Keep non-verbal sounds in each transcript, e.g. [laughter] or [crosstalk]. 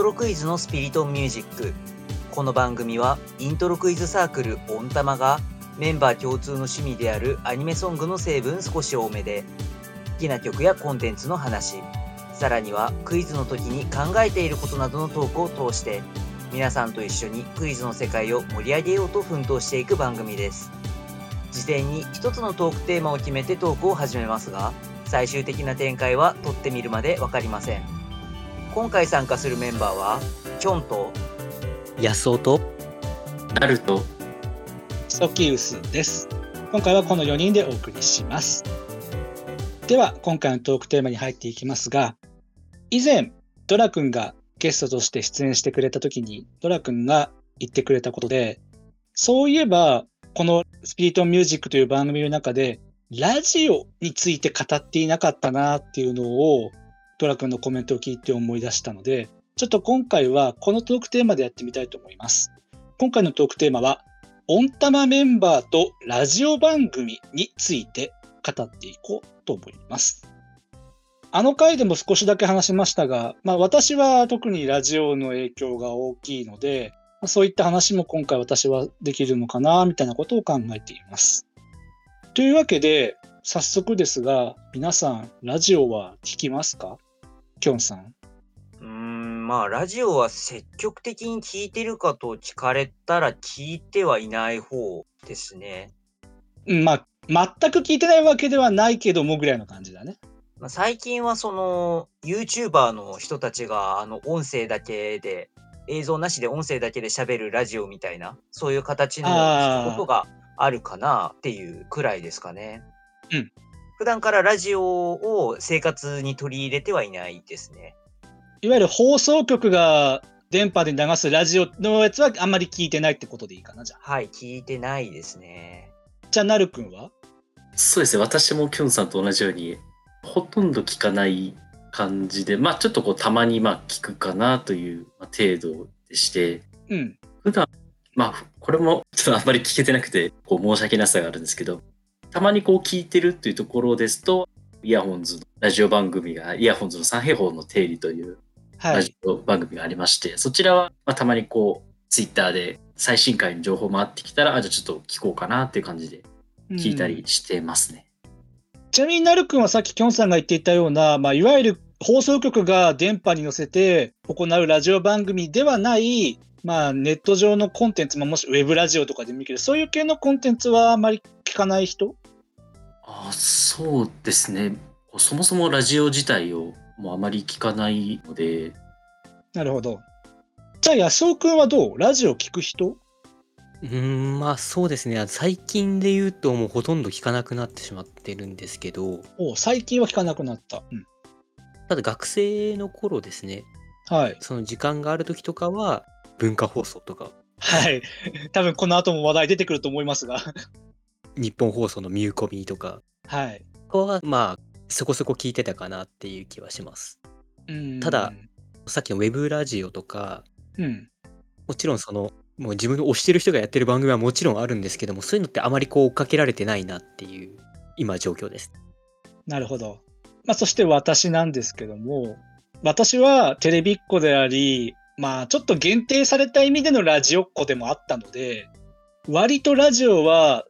ントロクイズのスピリトンミュージック。この番組はイントロクイズサークルオンタマがメンバー共通の趣味であるアニメソングの成分少し多めで好きな曲やコンテンツの話。さらにはクイズの時に考えていることなどのトークを通して皆さんと一緒にクイズの世界を盛り上げようと奮闘していく番組です。事前に一つのトークテーマを決めてトークを始めますが最終的な展開は撮ってみるまで分かりません。今回参加するメンバーはキョンと安尾とナルト。ソキウスです。今回はこの4人でお送りします。では今回のトークテーマに入っていきますが以前ドラ君がゲストとして出演してくれた時にドラ君が言ってくれたことでそういえばこのスピリットミュージックという番組の中でラジオについて語っていなかったなっていうのをドラ君のコメントを聞いて思い出したのでちょっと今回はこのトークテーマでやってみたいと思います。今回のトークテーマはオンタマメンバーとラジオ番組について語っていこうと思います。あの回でも少しだけ話しましたが、まあ、私は特にラジオの影響が大きいので、そういった話も今回私はできるのかな、みたいなことを考えています。というわけで、早速ですが、皆さん、ラジオは聞きますか？きょんさん。うーんまあラジオは積極的に聞いてるかと聞かれたら聞いてはいない方ですね。うんまあ、全く聞いてないわけではないけどもぐらいの感じだね。まあ、最近はその YouTuber の人たちがあの音声だけで映像なしで音声だけで喋るラジオみたいなそういう形のことがあるかなっていうくらいですかね。うん。普段からラジオを生活に取り入れてはいないですね。いわゆる放送局が電波で流すラジオのやつはあんまり聞いてないってことでいいかな、じゃあ。はい、聞いてないですね。じゃあ、なるくんは？そうですね私もキョンさんと同じようにほとんど聞かない感じでまあちょっとこうたまにまあ聞くかなというまあ程度でしてうん。普段まあこれもちょっとあんまり聞けてなくてこう申し訳なさがあるんですけどたまにこう聞いてるっていうところですとイヤホンズのラジオ番組がイヤホンズの三平方の定理というはいラジ。オ番組がありまして、そちらは、まあ、たまにこうツイッターで最新回の情報回ってきたらあじゃあちょっと聞こうかなっていう感じで聞いたりしてますね。ちなみになるくんはさっききょんさんが言っていたような、まあ、いわゆる放送局が電波に乗せて行うラジオ番組ではない、まあ、ネット上のコンテンツ、まあ、もしウェブラジオとかでもいいけど、そういう系のコンテンツはあまり聞かない人？あそうですねそもそもラジオ自体をもうあまり聞かないのでなるほど。じゃあ、安尾くんはどう？ラジオ聞く人？うーんまあそうですね最近で言うともうほとんど聞かなくなってしまってるんですけどお最近は聞かなくなった。うん、ただ学生の頃ですねはい。その時間がある時とかは文化放送とかはい。多分この後も話題出てくると思いますが。日本放送のミューコミとかはい。はまあそこそこ聞いてたかなっていう気はしますうんただ、さっきのウェブラジオとかうん。もちろんそのもう自分の推してる人がやってる番組はもちろんあるんですけどもそういうのってあまりこう追っかけられてないなっていう今状況ですなるほど。まあ、そして私なんですけども、私はテレビっ子であり、まあ、ちょっと限定された意味でのラジオっ子でもあったので、割とラジオは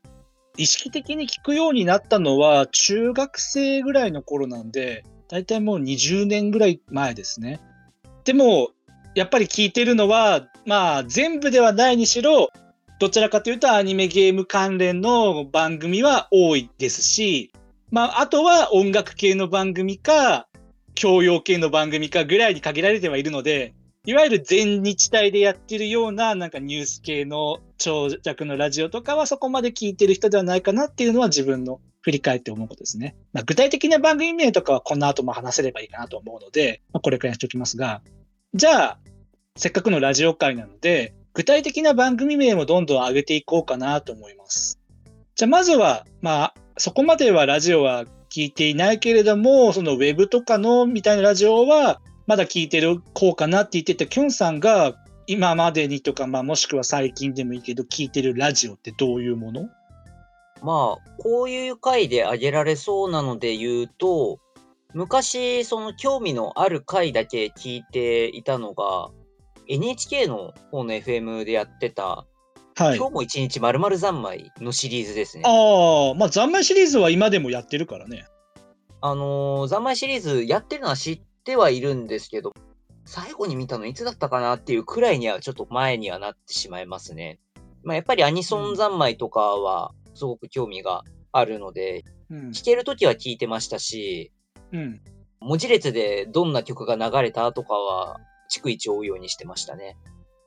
意識的に聞くようになったのは中学生ぐらいの頃なんで、だいたいもう20年ぐらい前ですね。でも、やっぱり聞いてるのは、まあ、全部ではないにしろ、どちらかというとアニメゲーム関連の番組は多いですし、まあ、あとは音楽系の番組か、教養系の番組かぐらいに限られてはいるので、いわゆる全日体でやってるような、なんかニュース系の長尺のラジオとかはそこまで聞いてる人ではないかなっていうのは自分の振り返って思うことですね。まあ、具体的な番組名とかはこの後も話せればいいかなと思うので、まあ、これくらいにしておきますが、じゃあ、せっかくのラジオ会なので、具体的な番組名もどんどん上げていこうかなと思います。じゃあまずは、まあ、そこまではラジオは聞いていないけれども、そのウェブとかのみたいなラジオは、まだ聞いてるこうかなって言ってたきょんさんが、今までにとか、まあ、もしくは最近でもいいけど、聞いてるラジオってどういうもの？まあ、こういう回で挙げられそうなので言うと、昔、その興味のある回だけ聞いていたのが、NHK の方の FM でやってた、はい。今日も一日まるまる三昧のシリーズですね。ああ、まあ、残枚シリーズは今でもやってるからね。あのー、三昧シリーズやってるのは知ってはいるんですけど、最後に見たのいつだったかなっていうくらいにはちょっと前にはなってしまいますね。まあ、やっぱりアニソン三昧とかはすごく興味があるので、うん。聴けるときは聴いてましたし、うん。文字列でどんな曲が流れたとかは、逐一追うようにしてましたね。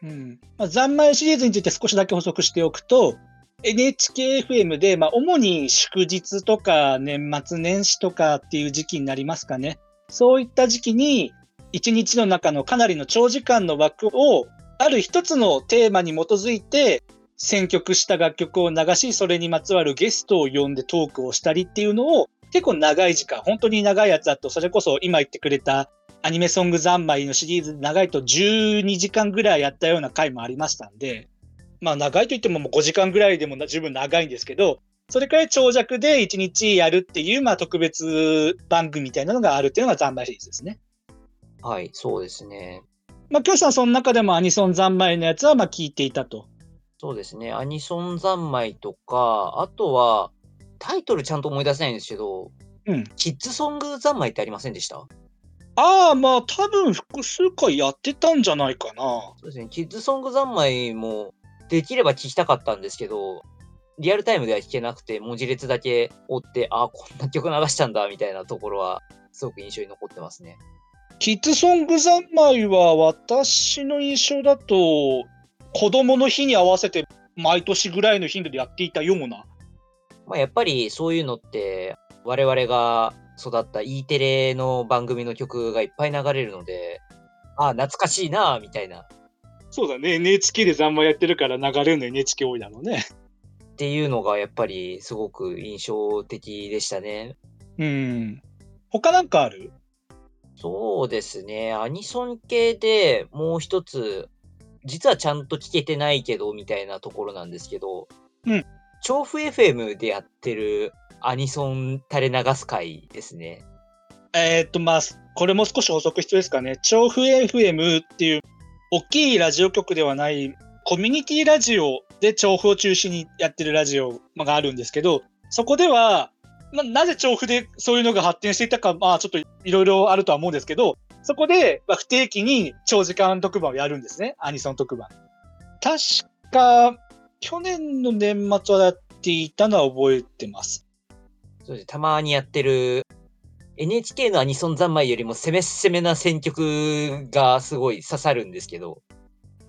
うん。まあ、残枚シリーズについて少しだけ補足しておくと、NHKFM で、まあ、主に祝日とか年末年始とかっていう時期になりますかね。そういった時期に、一日の中のかなりの長時間の枠を、ある一つのテーマに基づいて、選曲した楽曲を流し、それにまつわるゲストを呼んでトークをしたりっていうのを、結構長い時間、本当に長いやつだと、それこそ今言ってくれたアニメソング三昧のシリーズ長いと12時間ぐらいやったような回もありましたんで、まあ長いといってももう5時間ぐらいでも十分長いんですけど、それくらい長尺で1日やるっていう、まあ特別番組みたいなのがあるっていうのが三昧シリーズですね。はい、そうですね。まあ、教師さんその中でもアニソン三昧のやつはまあ聞いていたと。そうですね。アニソン三昧とか、あとは、タイトルちゃんと思い出せないんですけど、うん。キッズソング三昧ってありませんでした？ああ、まあ多分複数回やってたんじゃないかな。そうですね。キッズソング三昧も、できれば聞きたかったんですけど、リアルタイムでは聞けなくて、文字列だけ追って、ああ、こんな曲流したんだ、みたいなところは、すごく印象に残ってますね。キッズソング三昧は私の印象だと、子供の日に合わせて毎年ぐらいの頻度でやっていたような。まあ、やっぱりそういうのって、我々が育った E テレの番組の曲がいっぱい流れるので、ああ、懐かしいな、みたいな。そうだね。NHK で三昧やってるから流れるの NHK 多いだろうね。っていうのがやっぱりすごく印象的でしたね。うん。他なんかある？そうですね。アニソン系でもう一つ、実はちゃんと聞けてないけど、みたいなところなんですけど、うん。調布 FM でやってるアニソン垂れ流す会ですね。えーっと、まあ、これも少し補足必要ですかね。調布 FM っていう大きいラジオ局ではないコミュニティラジオで調布を中心にやってるラジオがあるんですけど、そこでは、ま、なぜ調布でそういうのが発展していたか、まあちょっといろいろあるとは思うんですけど、そこで、ま、不定期に長時間特番をやるんですね。アニソン特番。確か、去年の年末はやっていたのは覚えてます。そうですたまにやってる NHK のアニソン三昧よりも攻め攻めな選曲がすごい刺さるんですけど、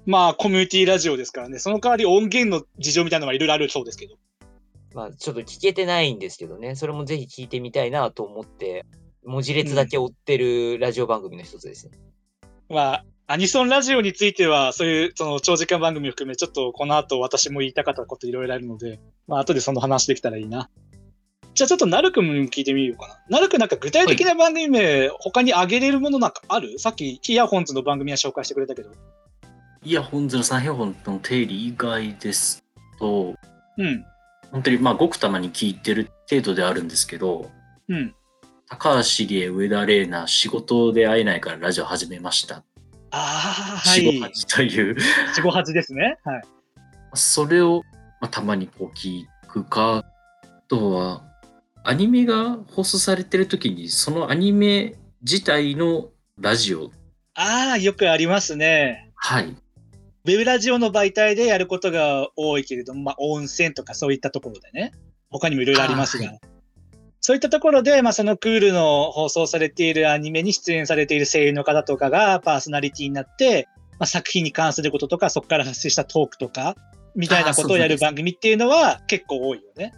まあ、コミュニティラジオですからね。その代わり音源の事情みたいなのはいろいろあるそうですけど。まあちょっと聞けてないんですけどね、それもぜひ聞いてみたいなと思って、文字列だけ追ってるラジオ番組の一つですね。まあ、アニソンラジオについては、そういうその長時間番組を含め、ちょっとこの後私も言いたかったこといろいろあるので、まあ、後でその話できたらいいな。じゃあちょっとナルくんに聞いてみようかな。ナルくんなんか具体的な番組名、他に挙げれるものなんかある？さっきイヤホンズの番組は紹介してくれたけど。イヤホンズの三平本の定理以外ですと、うん。本当にまあごくたまに聞いてる程度ではあるんですけど、うん。高橋理恵、上田玲奈、仕事で会えないからラジオ始めました。ああ、はい。八という、四五八ですね。はい。それを、まあ、たまにこう聞くか、あとは、アニメが放送されてる時に、そのアニメ自体のラジオ、ああ、よくありますね。はい、ウェブラジオの媒体でやることが多いけれども、まあ、温泉とかそういったところでね、他にもいろいろありますが、あはそういったところで、まあ、そのクールの放送されているアニメに出演されている声優の方とかがパーソナリティになって、まあ、作品に関することとか、そこから発生したトークとか、みたいなことをやる番組っていうのは結構多いよね。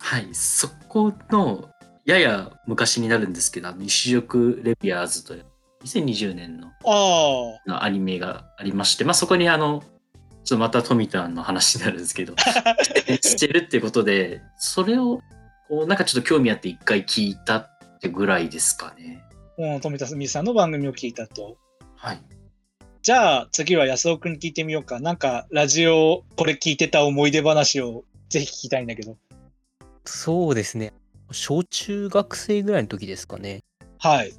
はい、そこの、やや昔になるんですけど、あの、一色レビアーズという、2020年のアニメがありまして、まあ、そこにあの、ちょっとまた富田の話になるんですけど、[laughs] してるっていうことで、それを、こう、なんかちょっと興味あって一回聞いたってぐらいですかね。う富田すみさんの番組を聞いたと。はい。じゃあ次は安尾くんに聞いてみようか。なんかラジオこれ聞いてた思い出話をぜひ聞きたいんだけど。そうですね。小中学生ぐらいの時ですかね。はい。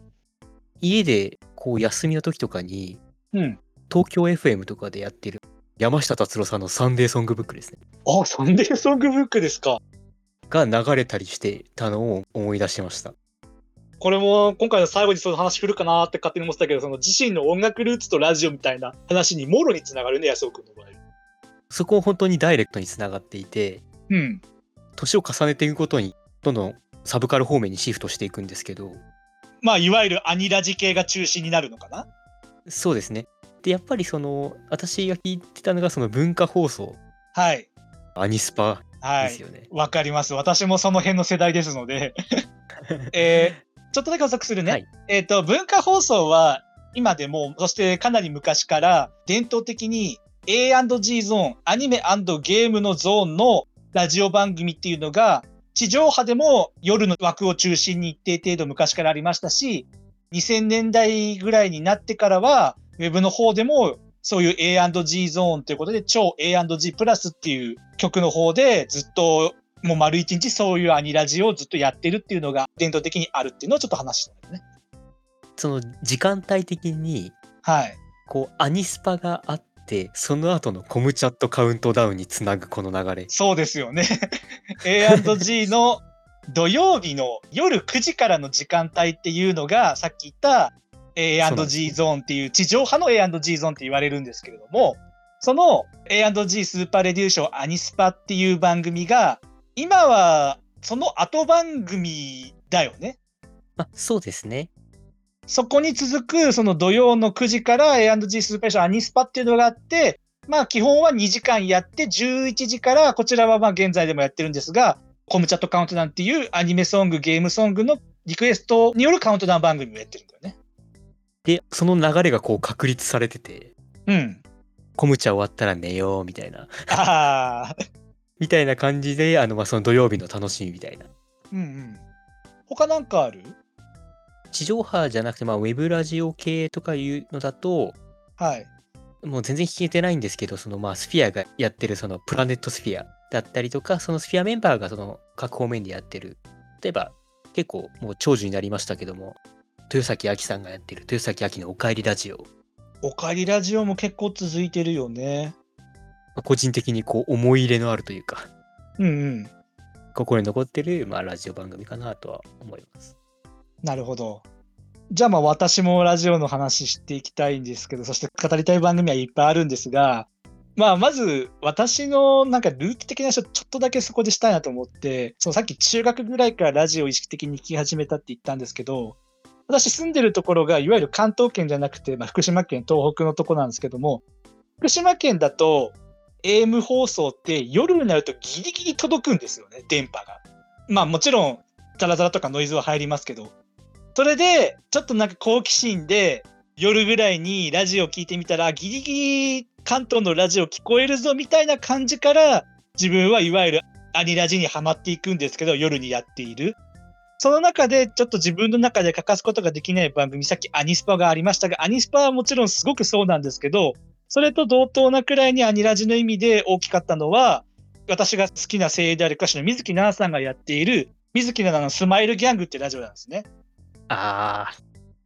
家でこう休みの時とかにうん。東京 FM とかでやってる山下達郎さんのサンデーソングブックですね。あ、サンデーソングブックですか。が流れたりしてたのを思い出しました。これも今回の最後にその話振るかなって勝手に思ってたけど、その自身の音楽ルーツとラジオみたいな話にもろにつながるね、安尾君の場合。そこを本当にダイレクトにつながっていて、うん。年を重ねていくことにどんどんサブカル方面にシフトしていくんですけど、まあ、いわゆるアニラジ系が中心になるのかな？そうですね。で、やっぱりその、私が聞いてたのがその文化放送、はい。アニスパはい。ですよね。わかります。私もその辺の世代ですので。[laughs] えーちょっとだけ補足するね。はいえっ、と、文化放送は今でも、そしてかなり昔から伝統的に A&G ゾーン、アニメゲームのゾーンのラジオ番組っていうのが、地上波でも夜の枠を中心に一定程度昔からありましたし、2000年代ぐらいになってからは、ウェブの方でもそういう A&G ゾーンということで、超 A&G プラスっていう曲の方でずっともう丸一日そういうアニラジをずっとやってるっていうのが伝統的にあるっていうのをちょっと話したんですね。その時間帯的に、はい。こう、アニスパがあって、その後のコムチャットカウントダウンにつなぐこの流れ。そうですよね。[laughs] A&G の土曜日の夜9時からの時間帯っていうのがさっき言った A&G ゾーンっていう地上波の A&G ゾーンって言われるんですけれども、その A&G スーパーラジオショーアニスパっていう番組が今はその後番組だよね。あ、そうですね。そこに続く、その土曜の9時から A&G スーパーションアニスパっていうのがあって、まあ基本は2時間やって、11時から、こちらはまあ現在でもやってるんですが、コムチャットカウントダウンっていうアニメソング、ゲームソングのリクエストによるカウントダウン番組をやってるんだよね。で、その流れがこう確立されてて、うん。コムチャ終わったら寝ようみたいな、ああ、[laughs] みたいな感じで、あの、まあ、その土曜日の楽しみみたいな。うんうん。他なんかある？地上波じゃなくて、まあ、ウェブラジオ系とかいうのだと、はい。もう全然聞けてないんですけど、そのまあスフィアがやってるそのプラネットスフィアだったりとか、そのスフィアメンバーがその各方面でやってる、例えば結構もう長寿になりましたけども、豊崎亜紀さんがやってる豊崎亜紀のおかえりラジオ、おかえりラジオも結構続いてるよね。まあ個人的にこう思い入れのあるというか、うんうん。心に残ってるまあラジオ番組かなとは思います。なるほど。じゃあまあ私もラジオの話していきたいんですけど、そして語りたい番組はいっぱいあるんですが、まあまず私のなんかルーツ的な話をちょっとだけそこでしたいなと思って、そのさっき中学ぐらいからラジオを意識的に聞き始めたって言ったんですけど、私住んでるところがいわゆる関東圏じゃなくて、まあ、福島県東北のとこなんですけども、福島県だと AM 放送って夜になるとギリギリ届くんですよね、電波が。まあもちろんザラザラとかノイズは入りますけど、それで、ちょっとなんか好奇心で、夜ぐらいにラジオ聞いてみたら、ギリギリ関東のラジオ聞こえるぞみたいな感じから、自分はいわゆるアニラジにはまっていくんですけど、夜にやっている。その中で、ちょっと自分の中で欠かすことができない番組、さっきアニスパがありましたが、アニスパはもちろんすごくそうなんですけど、それと同等なくらいにアニラジの意味で大きかったのは、私が好きな声優である歌手の水木奈々さんがやっている、水木奈々のスマイルギャングってラジオなんですね。ああ、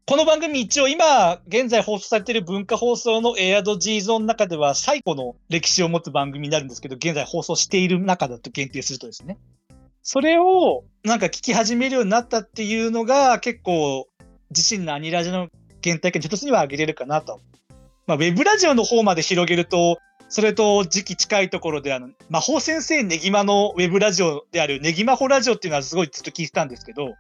この番組一応今現在放送されている文化放送の A&G ゾーンの中では最古の歴史を持つ番組になるんですけど現在放送している中だと限定するとですねそれをなんか聞き始めるようになったっていうのが結構自身のアニラジの原体験一つには挙げれるかなと。まあ、ウェブラジオの方まで広げるとそれと時期近いところであの魔法先生ネギマのウェブラジオであるネギマホラジオっていうのはすごいずっと聞いてたんですけど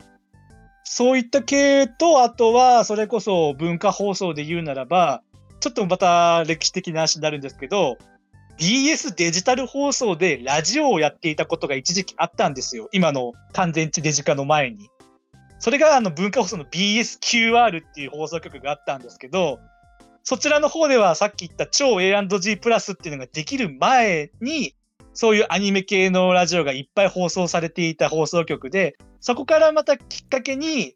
そういった系と、あとは、それこそ文化放送で言うならば、ちょっとまた歴史的な話になるんですけど、BS デジタル放送でラジオをやっていたことが一時期あったんですよ。今の完全地デジ化の前に。それがあの文化放送の BSQR っていう放送局があったんですけど、そちらの方ではさっき言った超 A&G プラスっていうのができる前に、そういうアニメ系のラジオがいっぱい放送されていた放送局で、そこからまたきっかけに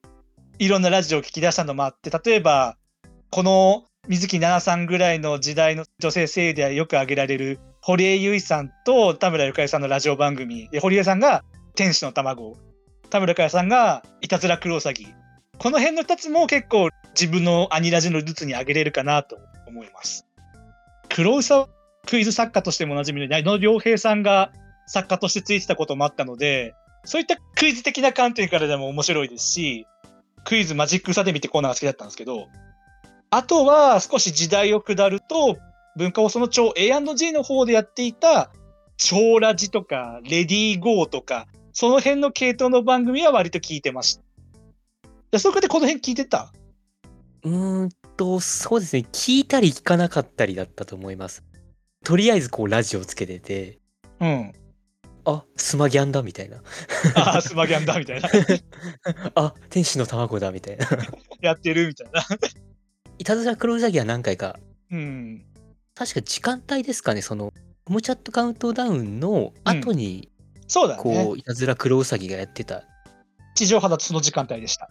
いろんなラジオを聞き出したのもあって、例えば、この水木奈々さんぐらいの時代の女性声優ではよく挙げられる堀江由衣さんと田村ゆかりさんのラジオ番組。で、堀江さんが天使の卵、田村ゆかりさんがいたずらクロウサギ、この辺の2つも結構自分のアニラジのルーツに挙げれるかなと思います。黒ウサクイズ作家としてもおなじみの矢野良平さんが作家としてついてたこともあったので、そういったクイズ的な観点からでも面白いですし、クイズマジックサで見てコーナーが好きだったんですけど、あとは少し時代を下ると、文化放送の超 A&G の方でやっていた超ラジとかレディーゴーとか、その辺の系統の番組は割と聞いてました。安岡でこの辺聞いてた？うーんと、そうですね。聞いたり聞かなかったりだったと思います。とりあえずこうラジオつけてて、うん。あ、スマギャンだみたいな。ああ、スマギャンだみたいな。[laughs] あ、天使の卵だみたいな。[laughs] やってるみたいな。いたずら黒ウサギは何回か、うん。確か時間帯ですかね、その、ホムチャットカウントダウンの後に、そうだね。こう、いたずら黒ウサギがやってた地上波だとその時間帯でした。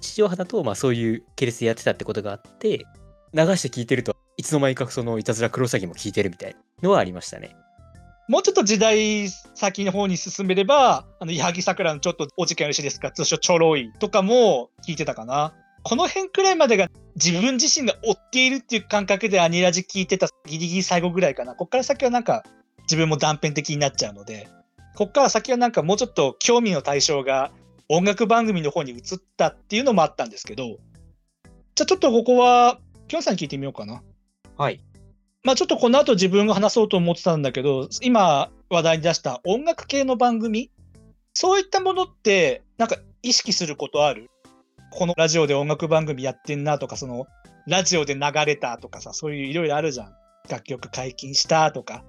地上波だと、まあそういう系列でやってたってことがあって、流して聞いてるといつの間にかそのいたずらクロサギも聞いてるみたいなのはありましたね。もうちょっと時代先の方に進めれば、あの、矢作桜のちょっとお時間よろしいですか、通称ちょろいとかも聞いてたかな。この辺くらいまでが自分自身が追っているっていう感覚でアニラジ聞いてたギリギリ最後ぐらいかな。こっから先はなんか自分も断片的になっちゃうので、こっから先はなんかもうちょっと興味の対象が音楽番組の方に移ったっていうのもあったんですけど、じゃあちょっとここは、きょんさんに聞いてみようかな。はい。まあちょっとこの後自分が話そうと思ってたんだけど、今話題に出した音楽系の番組、そういったものって、なんか意識することある？このラジオで音楽番組やってんなとか、そのラジオで流れたとかさ、そういういろいろあるじゃん。楽曲解禁したとか。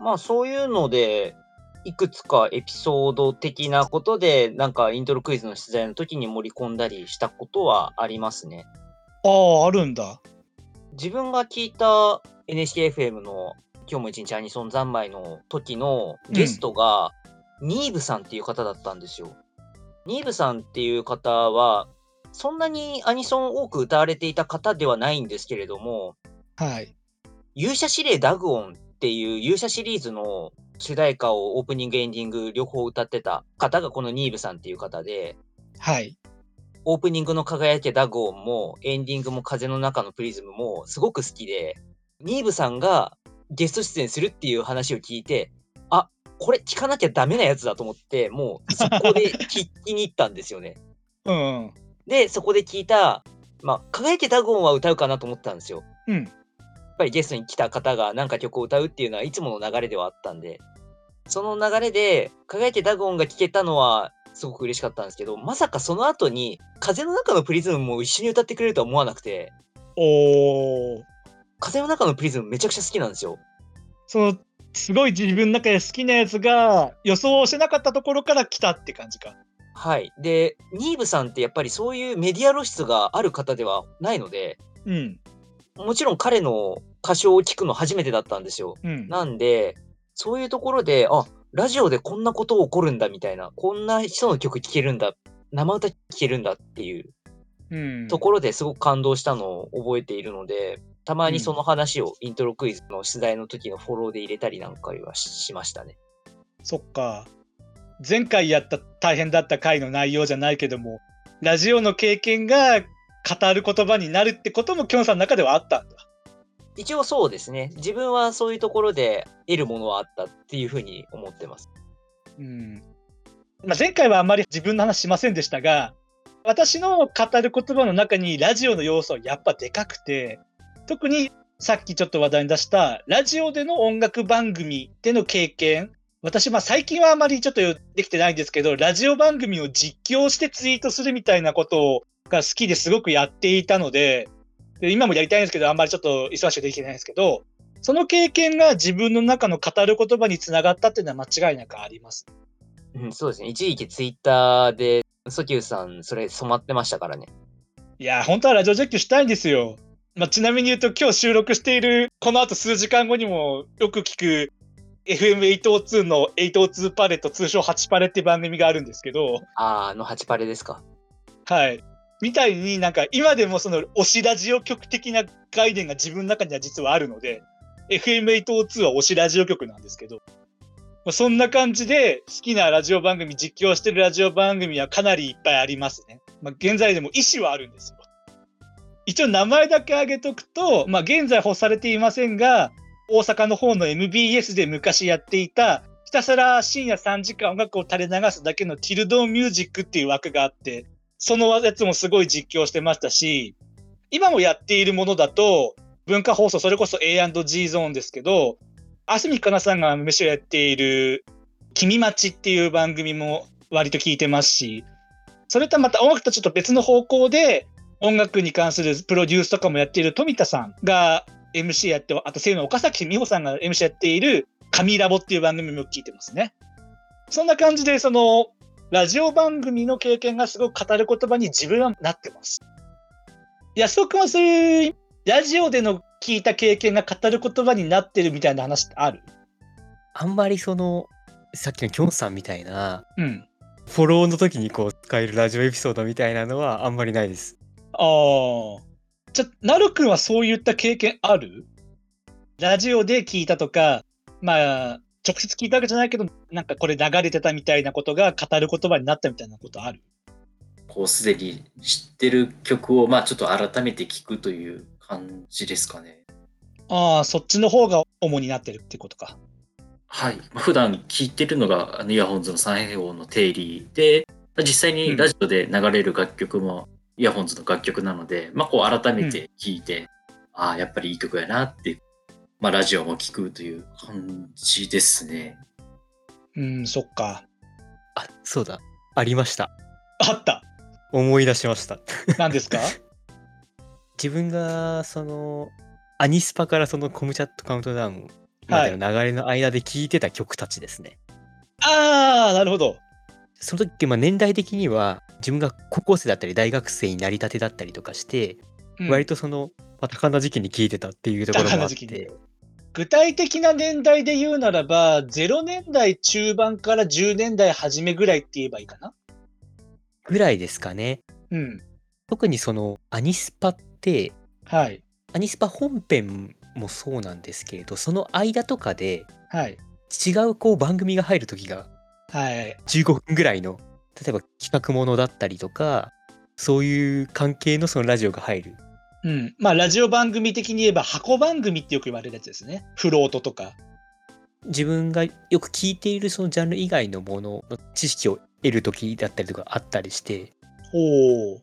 まあそういうので、いくつかエピソード的なことで、なんかイントロクイズの出題の時に盛り込んだりしたことはありますね。ああ、あるんだ。自分が聞いた NHKFM の今日も一日アニソン三昧の時のゲストが、ニーブさんっていう方だったんですよ。ニーブさんっていう方は、そんなにアニソン多く歌われていた方ではないんですけれども、はい。勇者指令ダグオンっていう勇者シリーズの主題歌をオープニングエンディング両方歌ってた方がこのニーブさんっていう方で、はい。オープニングの輝けダグオンもエンディングも風の中のプリズムもすごく好きで、ニーブさんがゲスト出演するっていう話を聞いて、あ、これ聞かなきゃダメなやつだと思って、もうそこで [laughs] 聞きに行ったんですよね。うん。で、そこで聞いた、まあ、輝けダグオンは歌うかなと思ったんですよ。うん。やっぱりゲストに来た方が何か曲を歌うっていうのはいつもの流れではあったんで、その流れで、輝けダグオンが聴けたのはすごく嬉しかったんですけど、まさかその後に、風の中のプリズムも一緒に歌ってくれるとは思わなくて、おー。風の中のプリズムめちゃくちゃ好きなんですよ。その、すごい自分の中で好きなやつが予想してなかったところから来たって感じか。はい。で、ニーブさんってやっぱりそういうメディア露出がある方ではないので、うん。もちろん彼の歌唱を聞くの初めてだったんですよ。うん。なんで、そういうところで、あ、ラジオでこんなこと起こるんだみたいな、こんな人の曲聴けるんだ、生歌聴けるんだっていううん。ところですごく感動したのを覚えているので、たまにその話をイントロクイズの出題の時のフォローで入れたりなんかはししましたね。そっか。前回やった大変だった回の内容じゃないけども、ラジオの経験が語る言葉になるってこともきょんさんの中ではあったんだ。一応そうですね。自分はそういうところで得るものはあったっていうふうに思ってます。うん。まあ、前回はあんまり自分の話しませんでしたが、私の語る言葉の中にラジオの要素はやっぱでかくて、特にさっきちょっと話題に出したラジオでの音楽番組での経験、私、まあ最近はあまりちょっとできてないんですけど、ラジオ番組を実況してツイートするみたいなことが好きですごくやっていたので、で今もやりたいんですけど、あんまりちょっと忙しくできてないんですけど、その経験が自分の中の語る言葉につながったっていうのは間違いなくあります。うん、そうですね。一時期ツイッターで、ソキューさん、それ染まってましたからね。いや、本当はラジオ実況したいんですよ。まあ、ちなみに言うと、今日収録している、この後数時間後にもよく聞く、FM802 の802パレット、通称8パレっていう番組があるんですけど、あー、あの8パレですか。はい。みたいになんか今でもその推しラジオ局的な概念が自分の中には実はあるので、FM802 は推しラジオ局なんですけど、そんな感じで好きなラジオ番組、実況してるラジオ番組はかなりいっぱいありますね。まあ、現在でも意思はあるんですよ。一応名前だけ挙げとくと、まあ、現在発されていませんが、大阪の方の MBS で昔やっていた、ひたすら深夜3時間音楽を垂れ流すだけのティルドーミュージックっていう枠があって、そのやつもすごい実況してましたし、今もやっているものだと、文化放送、それこそ A&G ゾーンですけど、あすみかなさんが飯をやっている、君待ちっていう番組も割と聞いてますし、それとまた音楽とちょっと別の方向で、音楽に関するプロデュースとかもやっている富田さんが MC やって、あと声優の岡崎美穂さんが MC やっている神ラボっていう番組も聞いてますね。そんな感じで、その、ラジオ番組の経験がすごく語る言葉に自分はなってます。安尾君はそういうラジオでの聞いた経験が語る言葉になってるみたいな話ってある？あんまりその、さっきのきょんさんみたいな、うん。フォローの時にこう使えるラジオエピソードみたいなのはあんまりないです。ああ。じゃ、なるくんはそういった経験ある？ラジオで聞いたとか、まあ、直接聞いたわけじゃないけど、なんかこれ流れてたみたいなことが語る言葉になったみたいなことある？こうすでに知ってる曲をまあちょっと改めて聞くという感じですかね。ああ、そっちの方が主になってるってことか。はい。まあ普段聴いてるのがあのイヤホンズの三平方の定理で、まあ実際にラジオで流れる楽曲もイヤホンズの楽曲なので、まあこう改めて聴いて、ああ、やっぱりいい曲やなって、まあラジオも聴くという感じですね。うん、そっか。あ、そうだ。ありました。あった。思い出しました。何ですか？[laughs] 自分がそのアニスパからそのコムチャットカウントダウンまでの流れの間で聴いてた曲たちですね。ああ、なるほど。その時、まあ、年代的には自分が高校生だったり大学生になりたてだったりとかして、うん割とその、まあ、多感な時期に聴いてたっていうところもあって具体的な年代で言うならば、0年代中盤から10年代初めぐらいって言えばいいかな。ぐらいですかね。うん。特にそのアニスパってはい。アニスパ本編もそうなんですけれどその間とかではい。違うこう番組が入る時がはい。15分ぐらいの例えば企画ものだったりとかそういう関係のそのラジオが入るうん。まあ、ラジオ番組的に言えば箱番組ってよく言われるやつですね。フロートとか。自分がよく聞いているそのジャンル以外のものの知識を得る時だったりとかあったりしておお。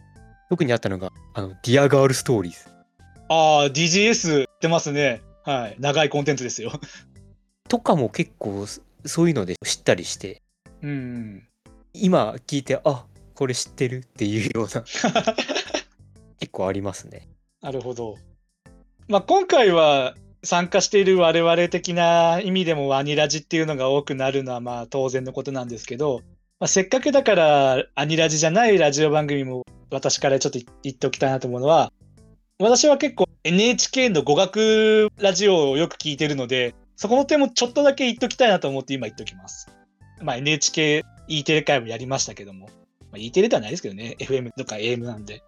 特にあったのがあの「ディアガールストーリーズああ、DGS 出ますね。はい。長いコンテンツですよ。」とかも結構そそういうので知ったりしてうん。今聞いてあこれ知ってるっていうような [laughs] 結構ありますね。なるほど。まあ、今回は参加している我々的な意味でもアニラジっていうのが多くなるのはまあ当然のことなんですけど、まあ、せっかくだからアニラジじゃないラジオ番組も私からちょっと言っておきたいなと思うのは、私は結構 NHK の語学ラジオをよく聞いてるので、そこの点もちょっとだけ言っときたいなと思って今言っておきます。まあ、NHK、E テレ会もやりましたけども、まあ、E テレではないですけどね、FM とか AM なんで。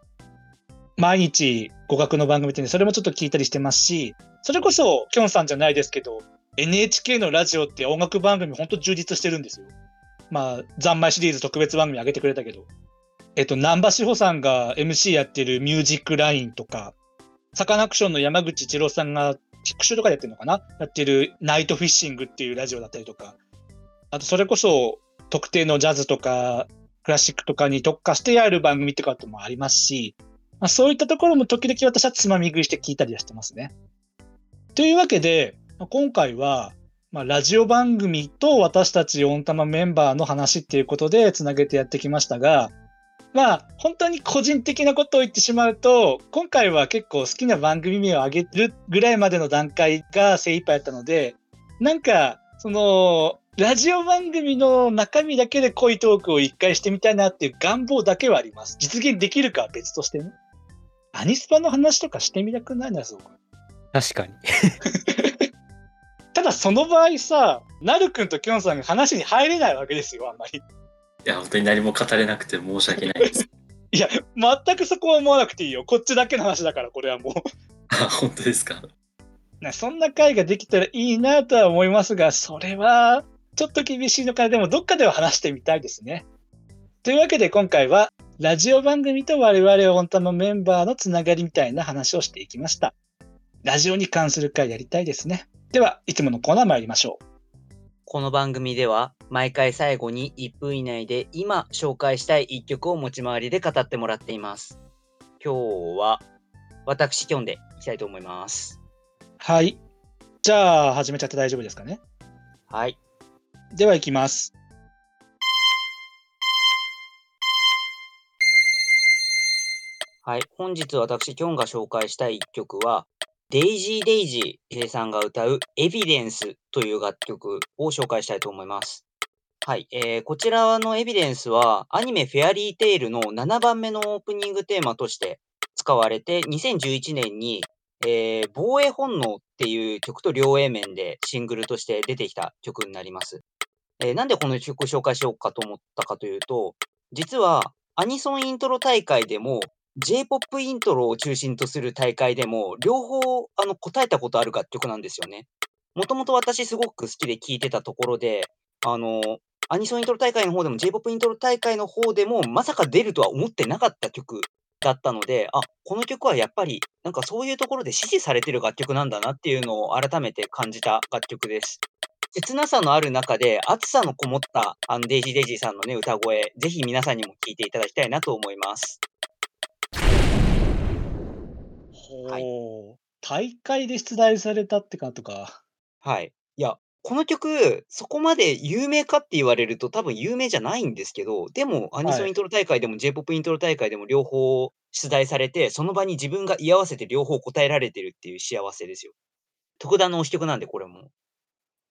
毎日語学の番組ってね、それもちょっと聞いたりしてますし、それこそ、きょんさんじゃないですけど、NHK のラジオって音楽番組ほんと充実してるんですよ。まあ、三昧シリーズ特別番組上げてくれたけど。えっと、南波志保さんが MC やってるミュージックラインとか、サカナクションの山口一郎さんが、特集とかでやってるのかな？やってるナイトフィッシングっていうラジオだったりとか、あとそれこそ特定のジャズとかクラシックとかに特化してやる番組とかもありますし、まあ、そういったところも時々私はつまみ食いして聞いたりはしてますね。というわけで、まあ今回は、まあ、ラジオ番組と私たちオンタマメンバーの話っていうことでつなげてやってきましたが、まあ、本当に個人的なことを言ってしまうと、今回は結構好きな番組名を挙げるぐらいまでの段階が精一杯だったので、なんか、その、ラジオ番組の中身だけで濃いトークを一回してみたいなっていう願望だけはあります。実現できるかは別としてね。アニスパの話とかしてみたくないな、すごく。確かに。ただその場合さ、なるくんときょんさんが話に入れないわけですよ、あんまり。いや、本当に何も語れなくて申し訳ないです。[laughs] いや、全くそこは思わなくていいよ。こっちだけの話だから、これはもう。[laughs] あ本当ですか？なそんな回ができたらいいなとは思いますが、それはちょっと厳しいのかな、でもどっかでは話してみたいですね。というわけで今回は、ラジオ番組と我々オンタマメンバーのつながりみたいな話をしていきました。ラジオに関する回やりたいですね。では、いつものコーナー参りましょう。この番組では毎回最後に1分以内で今紹介したい1曲を持ち回りで語ってもらっています。今日は私キョンでいきたいと思います。はい。じゃあ、始めちゃって大丈夫ですかね。はい。では、いきます。はい。本日私キョンが紹介したい1曲はデイジー・デイジーさんが歌うエビデンスという楽曲を紹介したいと思います。はい。えー、こちらのエビデンスはアニメフェアリーテイルの7番目のオープニングテーマとして使われて2011年に、えー、防衛本能っていう曲と両 A 面でシングルとして出てきた曲になります。えー、なんでこの曲を紹介しようかと思ったかというと、実はアニソンイントロ大会でも J-POP イントロを中心とする大会でも、両方あの答えたことある楽曲なんですよね。もともと私すごく好きで聴いてたところで、あの、アニソンイントロ大会の方でも J-POP イントロ大会の方でも、まさか出るとは思ってなかった曲だったので、あ、この曲はやっぱり、なんかそういうところで支持されてる楽曲なんだなっていうのを改めて感じた楽曲です。切なさのある中で、熱さのこもったあのデイジー・デイジーさんのね、歌声、ぜひ皆さんにも聴いていただきたいなと思います。ほう、はい大会で出題されたってことか。はい。いや、この曲、そこまで有名かって言われると多分有名じゃないんですけど、でもアニソンイントロ大会でも J-POP イントロ大会でも両方出題されて、その場に自分が居合わせて両方答えられてるっていう幸せですよ。特段の推し曲なんで、これも。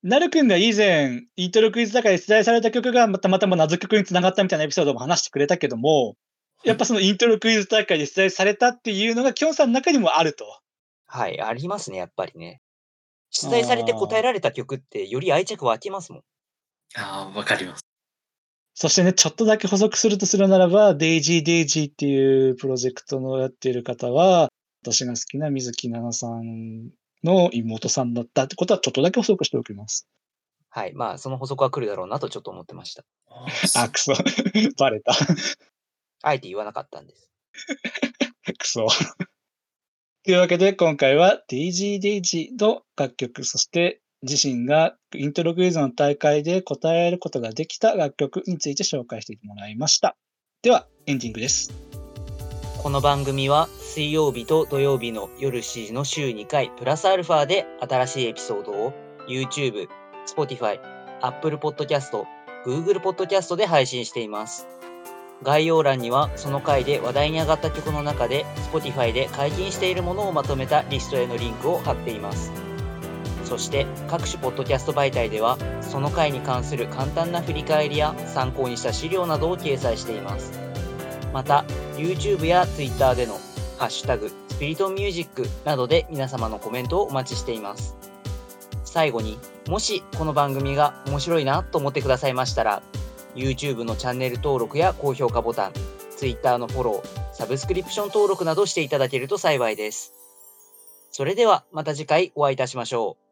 なるくんが以前、イントロクイズ大会で出題された曲がまたまたま謎曲につながったみたいなエピソードも話してくれたけども、やっぱそのイントロクイズ大会で出題されたっていうのがきょんさんの中にもあると。はい、ありますね、やっぱりね。出題されて答えられた曲ってより愛着湧きますもん。ああ、わかります。そしてね、ちょっとだけ補足するとするならば、デイジーデイジーっていうプロジェクトのやっている方は、私が好きな水木奈々さんの妹さんだったってことはちょっとだけ補足しておきます。はい、まあ、その補足は来るだろうなとちょっと思ってました。あ、くそ。[laughs] バレた。あえて言わなかったんです。くそ。[laughs] というわけで、今回はデイジーデイジーの楽曲、そして自身がイントロクイズの大会で答えることができた楽曲について紹介してもらいました。では、エンディングです。この番組は水曜日と土曜日の夜7時の週2回プラスアルファで新しいエピソードを YouTube、Spotify、Apple Podcast、Google Podcast で配信しています。概要欄にはその回で話題に上がった曲の中で Spotify で解禁しているものをまとめたリストへのリンクを貼っています。そして各種ポッドキャスト媒体ではその回に関する簡単な振り返りや参考にした資料などを掲載しています。また YouTube や Twitter でのハッシュタグスピリトミュージックなどで皆様のコメントをお待ちしています。最後にもしこの番組が面白いなと思ってくださいましたら YouTube のチャンネル登録や高評価ボタン Twitter のフォローサブスクリプション登録などしていただけると幸いです。それではまた次回お会いいたしましょう。